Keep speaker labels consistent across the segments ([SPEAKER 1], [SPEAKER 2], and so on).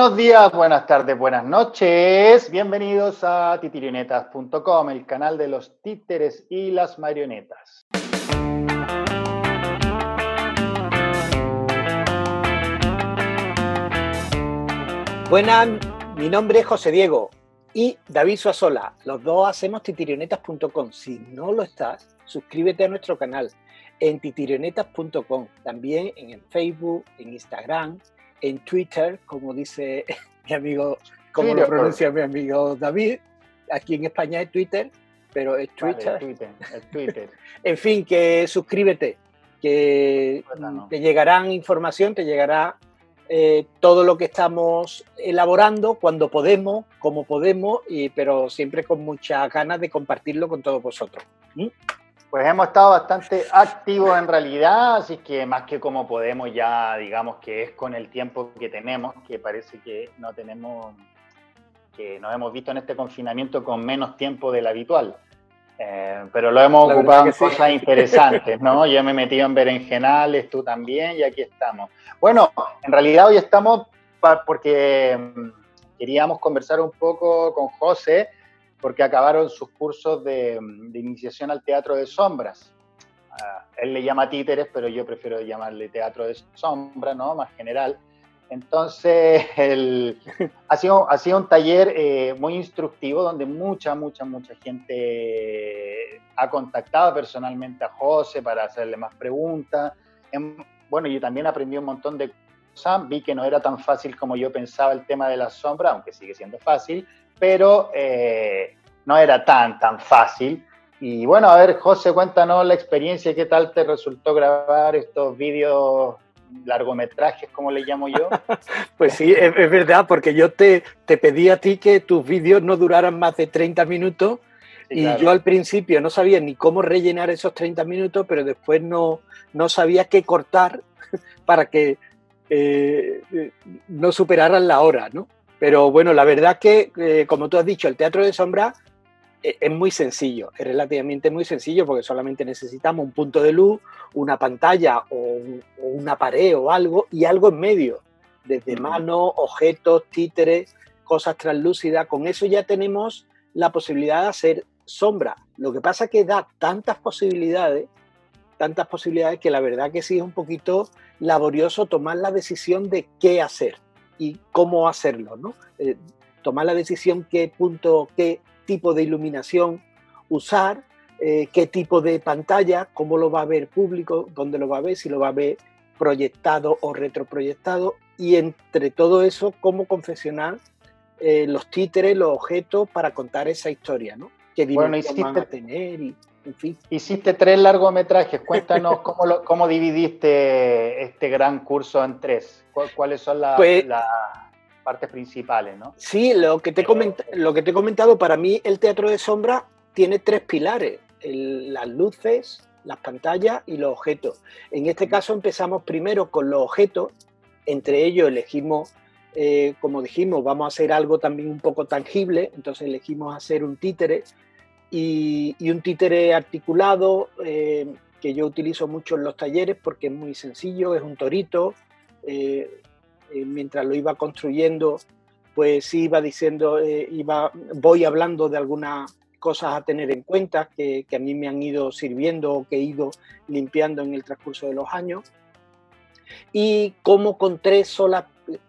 [SPEAKER 1] Buenos días, buenas tardes, buenas noches. Bienvenidos a titirionetas.com, el canal de los títeres y las marionetas.
[SPEAKER 2] Buenas, mi nombre es José Diego y David Suazola. Los dos hacemos titirionetas.com. Si no lo estás, suscríbete a nuestro canal en titirionetas.com. También en Facebook, en Instagram, en Twitter, como dice mi amigo, como lo pronuncia mi amigo David. Aquí en España es Twitter, pero es Twitter. Twitter, Twitter. en fin, que suscríbete, que te llegarán información, te llegará eh, todo lo que estamos elaborando cuando podemos, como podemos, y, pero siempre con muchas ganas de compartirlo con todos vosotros. ¿Mm?
[SPEAKER 1] Pues hemos estado bastante activos en realidad, así que más que como podemos ya, digamos que es con el tiempo que tenemos, que parece que no tenemos, que nos hemos visto en este confinamiento con menos tiempo del habitual. Eh, pero lo hemos ocupado en cosas interesantes, ¿no? Yo me he metido en berenjenales, tú también, y aquí estamos. Bueno, en realidad hoy estamos porque mm, queríamos conversar un poco con José, porque acabaron sus cursos de, mm, iniciación al teatro de sombras. Ah, él le llama títeres, pero yo prefiero llamarle teatro de sombras, ¿no? Más general. Entonces, ha, sido, ha sido un taller eh, muy instructivo donde mucha, mucha, mucha gente ha contactado personalmente a José para hacerle más preguntas. Em, bueno, yo también aprendí un montón de cosas, vi que no era tan fácil como yo pensaba el tema de la sombra, aunque sigue siendo fácil, pero eh, no era tan, tan fácil. Y bueno, a ver, José, cuéntanos la experiencia, qué tal te resultó grabar estos vídeos largometrajes, como le llamo yo.
[SPEAKER 2] pues sí, es, verdad, porque yo te, te, pedí a ti que tus vídeos no duraran más de 30 minutos y yo al principio no sabía ni cómo rellenar esos 30 minutos, pero después no, no sabía qué cortar para que eh, no superaran la hora, ¿no? Pero bueno, la verdad que, eh, como tú has dicho, el teatro de sombra eh, es muy sencillo, es relativamente muy sencillo porque solamente necesitamos un punto de luz, una pantalla o, una pared o algo y algo en medio, desde manos, objetos, títeres, cosas translúcidas. Con eso ya tenemos la posibilidad de hacer sombra. Lo que pasa es que da tantas posibilidades, tantas posibilidades que la verdad que sí es un poquito laborioso tomar la decisión de qué hacer y cómo hacerlo, ¿no? Eh, tomar la decisión qué punto, qué tipo de iluminación usar, eh, qué tipo de pantalla, cómo lo va a ver público, dónde lo va a ver, si lo va a ver proyectado o retroproyectado, y entre todo eso, cómo confeccionar eh, los títeres, los objetos para contar esa historia, ¿no?
[SPEAKER 1] Bueno, hiciste, tener y, en fin. Hiciste tres largometrajes, cuéntanos cómo, cómo dividiste este gran curso en tres, cuáles son las... Pues partes principales, ¿no?
[SPEAKER 2] Sí, lo que, te lo que te he comentado, para mí el teatro de sombra tiene tres pilares, las luces, las pantallas y los objetos. En este caso empezamos primero con los objetos, entre ellos elegimos, eh, como dijimos, vamos a hacer algo también un poco tangible, entonces elegimos hacer un títere y, un títere articulado eh, que yo utilizo mucho en los talleres porque es muy sencillo, es un torito, eh, eh, mientras lo iba construyendo, pues iba diciendo, iba, voy hablando de algunas cosas a tener en cuenta que, a mí me han ido sirviendo o que he ido limpiando en el transcurso de los años. Y cómo con tres solas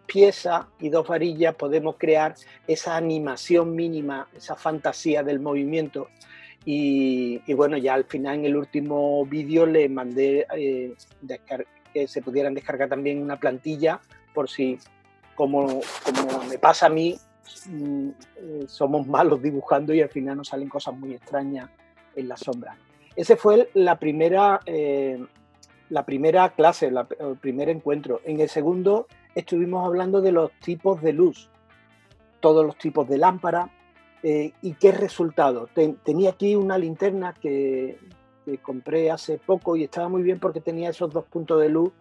[SPEAKER 2] piezas y dos varillas podemos crear esa animación mínima, esa fantasía del movimiento. Y, bueno, ya al final en el último vídeo le mandé eh, que se pudieran descargar también una plantilla por si, como, como me pasa a mí, mm, eh, somos malos dibujando y al final nos salen cosas muy extrañas en la sombra. Ese fue la primera, eh, la primera clase, el primer encuentro. En el segundo estuvimos hablando de los tipos de luz, todos los tipos de lámpara eh, y qué resultado. tenía aquí una linterna que, que, compré hace poco y estaba muy bien porque tenía esos dos puntos de luz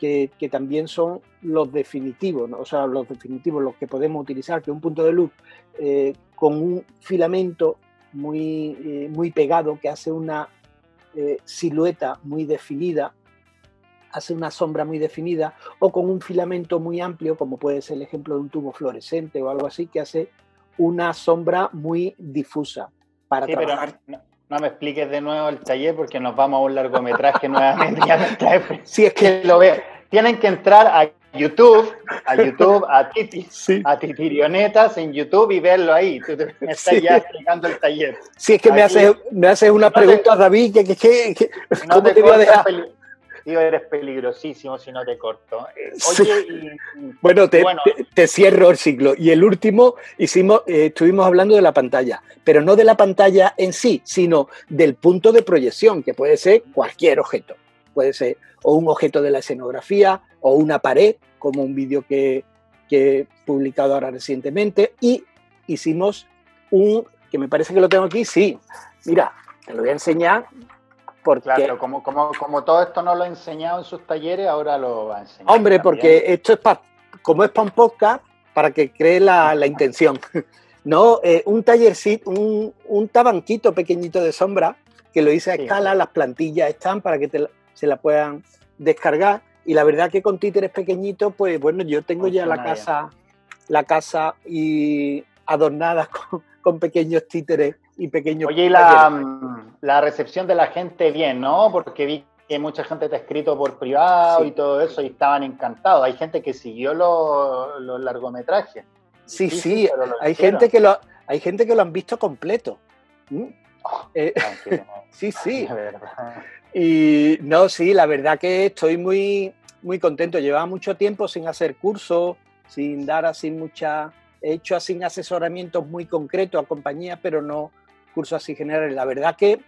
[SPEAKER 2] que, también son los definitivos, o sea, los definitivos, los que podemos utilizar, que un punto de luz eh, con un filamento muy, eh, muy pegado que hace una silueta muy definida, hace una sombra muy definida, o con un filamento muy amplio, como puede ser el ejemplo de un tubo fluorescente o algo así, que hace una sombra muy difusa para trabajar.
[SPEAKER 1] no, me expliques de nuevo el taller porque nos vamos a un largometraje nuevamente.
[SPEAKER 2] Sí, es que
[SPEAKER 1] lo veo. Tienen que entrar a YouTube, a YouTube, a Titi, a Titirionetas en YouTube y verlo ahí. Tú me estás ya explicando el taller.
[SPEAKER 2] Sí, es que me haces me hace una pregunta, David, que, que, que,
[SPEAKER 1] no te, te voy a dejar? Tío, eres peligrosísimo si no te corto. Eh, oye,
[SPEAKER 2] bueno, te, Te, cierro el ciclo. Y el último, hicimos, eh, estuvimos hablando de la pantalla, pero no de la pantalla en sí, sino del punto de proyección, que puede ser cualquier objeto. Puede ser o un objeto de la escenografía, o una pared, como un vídeo que, que he publicado ahora recientemente. Y hicimos un, que me parece que lo tengo aquí, sí. Mira, te lo voy a enseñar porque,
[SPEAKER 1] claro, como, como, como, todo esto no lo ha enseñado en sus talleres, ahora lo va a enseñar.
[SPEAKER 2] Hombre, porque esto es para, como es para un podcast, para que cree la, la intención. No, eh, un tallercito, un, un, tabanquito pequeñito de sombra que lo hice a escala, las plantillas están para que se la puedan descargar. Y la verdad que con títeres pequeñitos, pues bueno, yo tengo ya la casa, la casa y adornada con, con pequeños títeres y pequeños.
[SPEAKER 1] Oye, y la, mm, la, recepción de la gente bien, ¿no? Porque vi que mucha gente te ha escrito por privado y todo eso y estaban encantados. Hay gente que siguió los, largometrajes.
[SPEAKER 2] Sí, sí, hay, gente que lo, hay gente que lo han visto completo. ¿Mm? Oh, eh, sí, sí. Y no, sí, la verdad que estoy muy, muy contento. Llevaba mucho tiempo sin hacer cursos, sin dar así mucha... He hecho así asesoramientos muy concretos a compañías, pero no, cursos así generales. La verdad que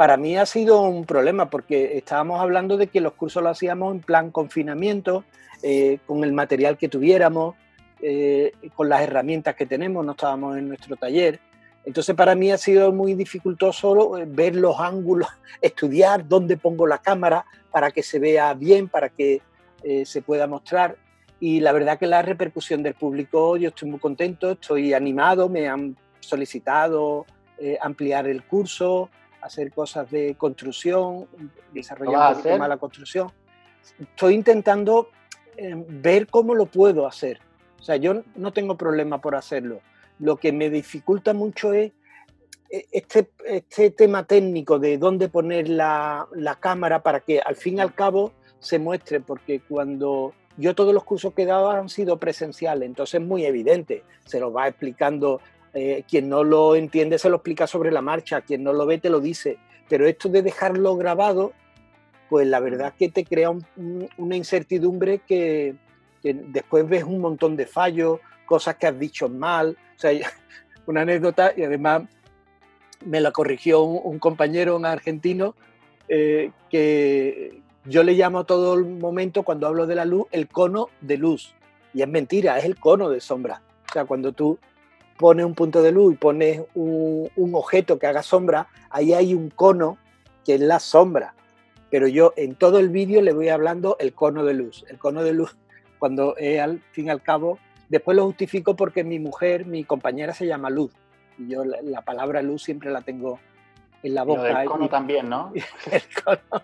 [SPEAKER 2] para mí ha sido un problema porque estábamos hablando de que los cursos los hacíamos en plan confinamiento, eh, con el material que tuviéramos, eh, con las herramientas que tenemos, no estábamos en nuestro taller. Entonces para mí ha sido muy dificultoso eh, ver los ángulos, estudiar dónde pongo la cámara para que se vea bien, para que se pueda mostrar. Y la verdad que la repercusión del público, yo estoy muy contento, estoy animado, me han solicitado eh, ampliar el curso, hacer cosas de construcción, desarrollar un poquito la construcción. Estoy intentando eh, ver cómo lo puedo hacer. O sea, yo no tengo problema por hacerlo. Lo que me dificulta mucho es eh, este, este tema técnico de dónde poner la, la, cámara para que al fin y al cabo se muestre, porque cuando yo todos los cursos que he dado han sido presenciales, entonces es muy evidente, se lo va explicando eh, quien no lo entiende se lo explica sobre la marcha, quien no lo ve te lo dice, pero esto de dejarlo grabado, pues la verdad que te crea una incertidumbre que, después ves un montón de fallos, cosas que has dicho mal, o sea, una anécdota y además me la corrigió un, compañero, un argentino, eh, que yo le llamo todo el momento cuando hablo de la luz el cono de luz. Y es mentira, es el cono de sombra. O sea, cuando tú pones un punto de luz y pones un, objeto que haga sombra, ahí hay un cono que es la sombra. Pero yo en todo el vídeo le voy hablando el cono de luz. El cono de luz, cuando al fin y al cabo, después lo justifico porque mi mujer, mi compañera se llama Luz. Y yo la, palabra luz siempre la tengo en la boca.
[SPEAKER 1] el cono también, ¿no? El cono,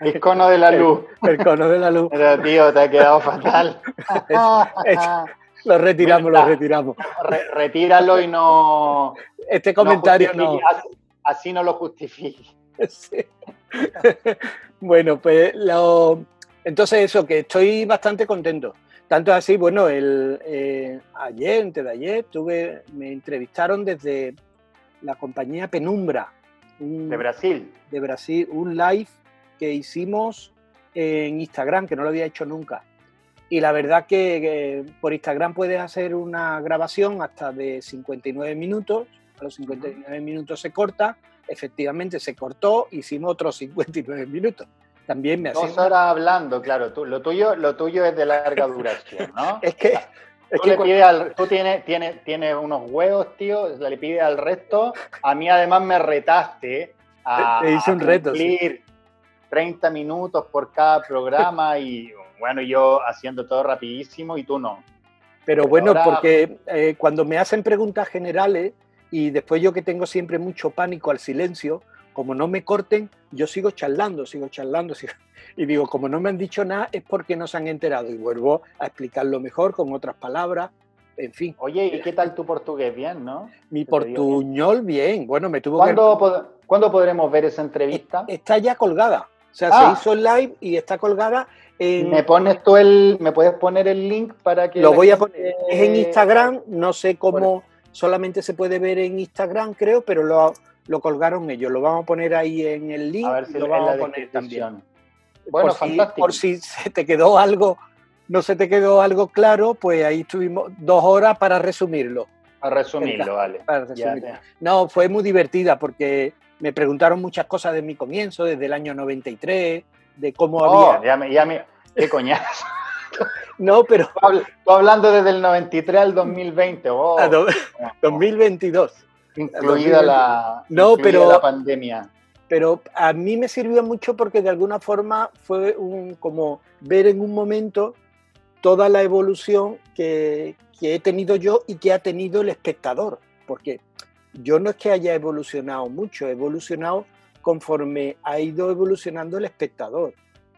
[SPEAKER 1] el, cono de la luz.
[SPEAKER 2] El cono de la luz.
[SPEAKER 1] Pero tío, te ha quedado fatal.
[SPEAKER 2] Lo retiramos, lo retiramos.
[SPEAKER 1] retíralo y no.
[SPEAKER 2] Este comentario no.
[SPEAKER 1] Así, no lo justifique.
[SPEAKER 2] bueno, pues lo. Entonces, eso, que estoy bastante contento. Tanto así, bueno, el, eh, ayer, antes de ayer, tuve, me entrevistaron desde la compañía Penumbra.
[SPEAKER 1] de Brasil.
[SPEAKER 2] De Brasil, un live que hicimos en Instagram, que no lo había hecho nunca. Y la verdad que, por Instagram puedes hacer una grabación hasta de 59 minutos, a los 59 minutos se corta, efectivamente se cortó, hicimos otros 59 minutos. También me
[SPEAKER 1] Dos horas hablando, claro, tú, lo, tuyo, lo tuyo es de larga duración, ¿no?
[SPEAKER 2] es que...
[SPEAKER 1] Es tú, que al, tú tienes, tienes, tienes unos huevos, tío, le pides al resto. A mí además me retaste a,
[SPEAKER 2] Te hice un reto,
[SPEAKER 1] cumplir 30 minutos por cada programa y bueno, yo haciendo todo rapidísimo y tú no.
[SPEAKER 2] Pero bueno, porque eh, cuando me hacen preguntas generales y después yo que tengo siempre mucho pánico al silencio, como no me corten, yo sigo charlando, sigo charlando, y digo, como no me han dicho nada es porque no se han enterado y vuelvo a explicarlo mejor con otras palabras, en fin.
[SPEAKER 1] Oye, ¿y qué tal tu portugués? Bien, ¿no?
[SPEAKER 2] Mi portuñol bien? bueno, me tuvo
[SPEAKER 1] ¿Cuándo, que... ¿Cuándo podremos ver esa entrevista?
[SPEAKER 2] Está ya colgada, o sea, se ah. hizo el live y está colgada en...
[SPEAKER 1] ¿Me pones tú el, me puedes poner el link para que...
[SPEAKER 2] Lo voy a poner, es en Instagram, no sé cómo, solamente se puede ver en Instagram creo, pero lo lo colgaron ellos. Lo vamos a poner ahí en el link.
[SPEAKER 1] A ver si lo vamos a poner también.
[SPEAKER 2] Bueno, por fantástico. Si, por si se te quedó algo, no se te quedó algo claro, pues ahí estuvimos dos horas para resumirlo.
[SPEAKER 1] Para resumirlo, vale.
[SPEAKER 2] No, fue muy divertida porque me preguntaron muchas cosas de mi comienzo, desde el año 93, de cómo
[SPEAKER 1] oh, había. Ya me, ya me, qué coñazo.
[SPEAKER 2] no, pero.
[SPEAKER 1] Tú hablando desde el 93 al 2020. Oh.
[SPEAKER 2] 2022
[SPEAKER 1] incluida la, no, pero, la pandemia.
[SPEAKER 2] Pero a mí me sirvió mucho porque de alguna forma fue un, como ver en un momento toda la evolución que, que he tenido yo y que ha tenido el espectador. Porque yo no es que haya evolucionado mucho, he evolucionado conforme ha ido evolucionando el espectador.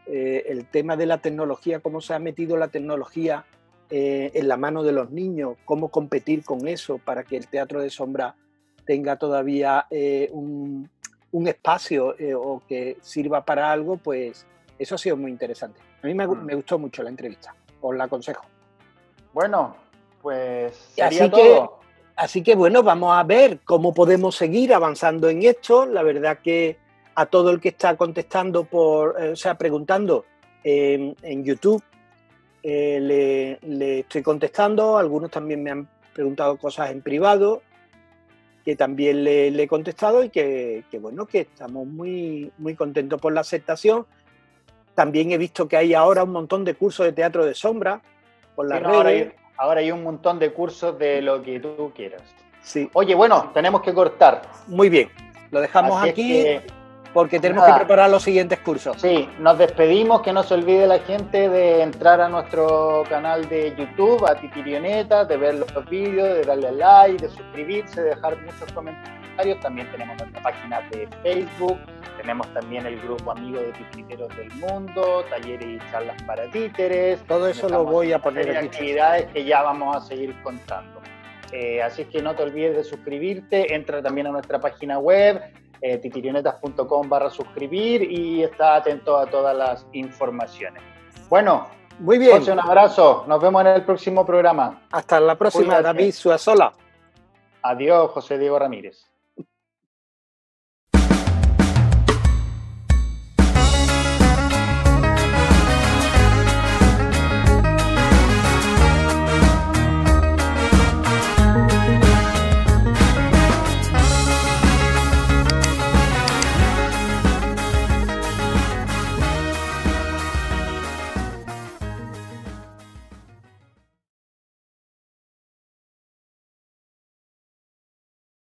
[SPEAKER 2] Eh, el tema de la tecnología, cómo se ha metido la tecnología eh, en la mano de los niños, cómo competir con eso para que el teatro de sombra tenga todavía eh, un, espacio o que sirva para algo, pues eso ha sido muy interesante. A mí me, mm. gustó mucho la entrevista, os la aconsejo.
[SPEAKER 1] Bueno, pues
[SPEAKER 2] sería así Que, así que bueno, vamos a ver cómo podemos seguir avanzando en esto. La verdad que a todo el que está contestando por, eh, o sea, preguntando en, YouTube, le, le, estoy contestando. Algunos también me han preguntado cosas en privado que también le, he contestado y que, bueno, que estamos muy, muy contentos por la aceptación. También he visto que hay ahora un montón de cursos de teatro de sombra por las redes.
[SPEAKER 1] Ahora hay, un montón de cursos de lo que tú quieras. Sí. Oye, bueno, tenemos que cortar.
[SPEAKER 2] Muy bien, lo dejamos aquí porque tenemos que preparar los siguientes cursos.
[SPEAKER 1] Sí, nos despedimos, que no se olvide la gente de entrar a nuestro canal de YouTube, a Titirioneta, de ver los vídeos, de darle like, de suscribirse, de dejar muchos comentarios. También tenemos nuestra página de Facebook, tenemos también el grupo amigo de Titiriteros del Mundo, talleres y charlas para títeres.
[SPEAKER 2] Todo eso lo voy a poner aquí.
[SPEAKER 1] actividades que ya vamos a seguir contando. Eh, así que no te olvides de suscribirte, entra también a nuestra página web eh, titirionetas.com barra suscribir y está atento a todas las informaciones. Bueno, muy bien. un abrazo. Nos vemos en el próximo programa.
[SPEAKER 2] Hasta la próxima, David Suazola.
[SPEAKER 1] Adiós, José Diego Ramírez.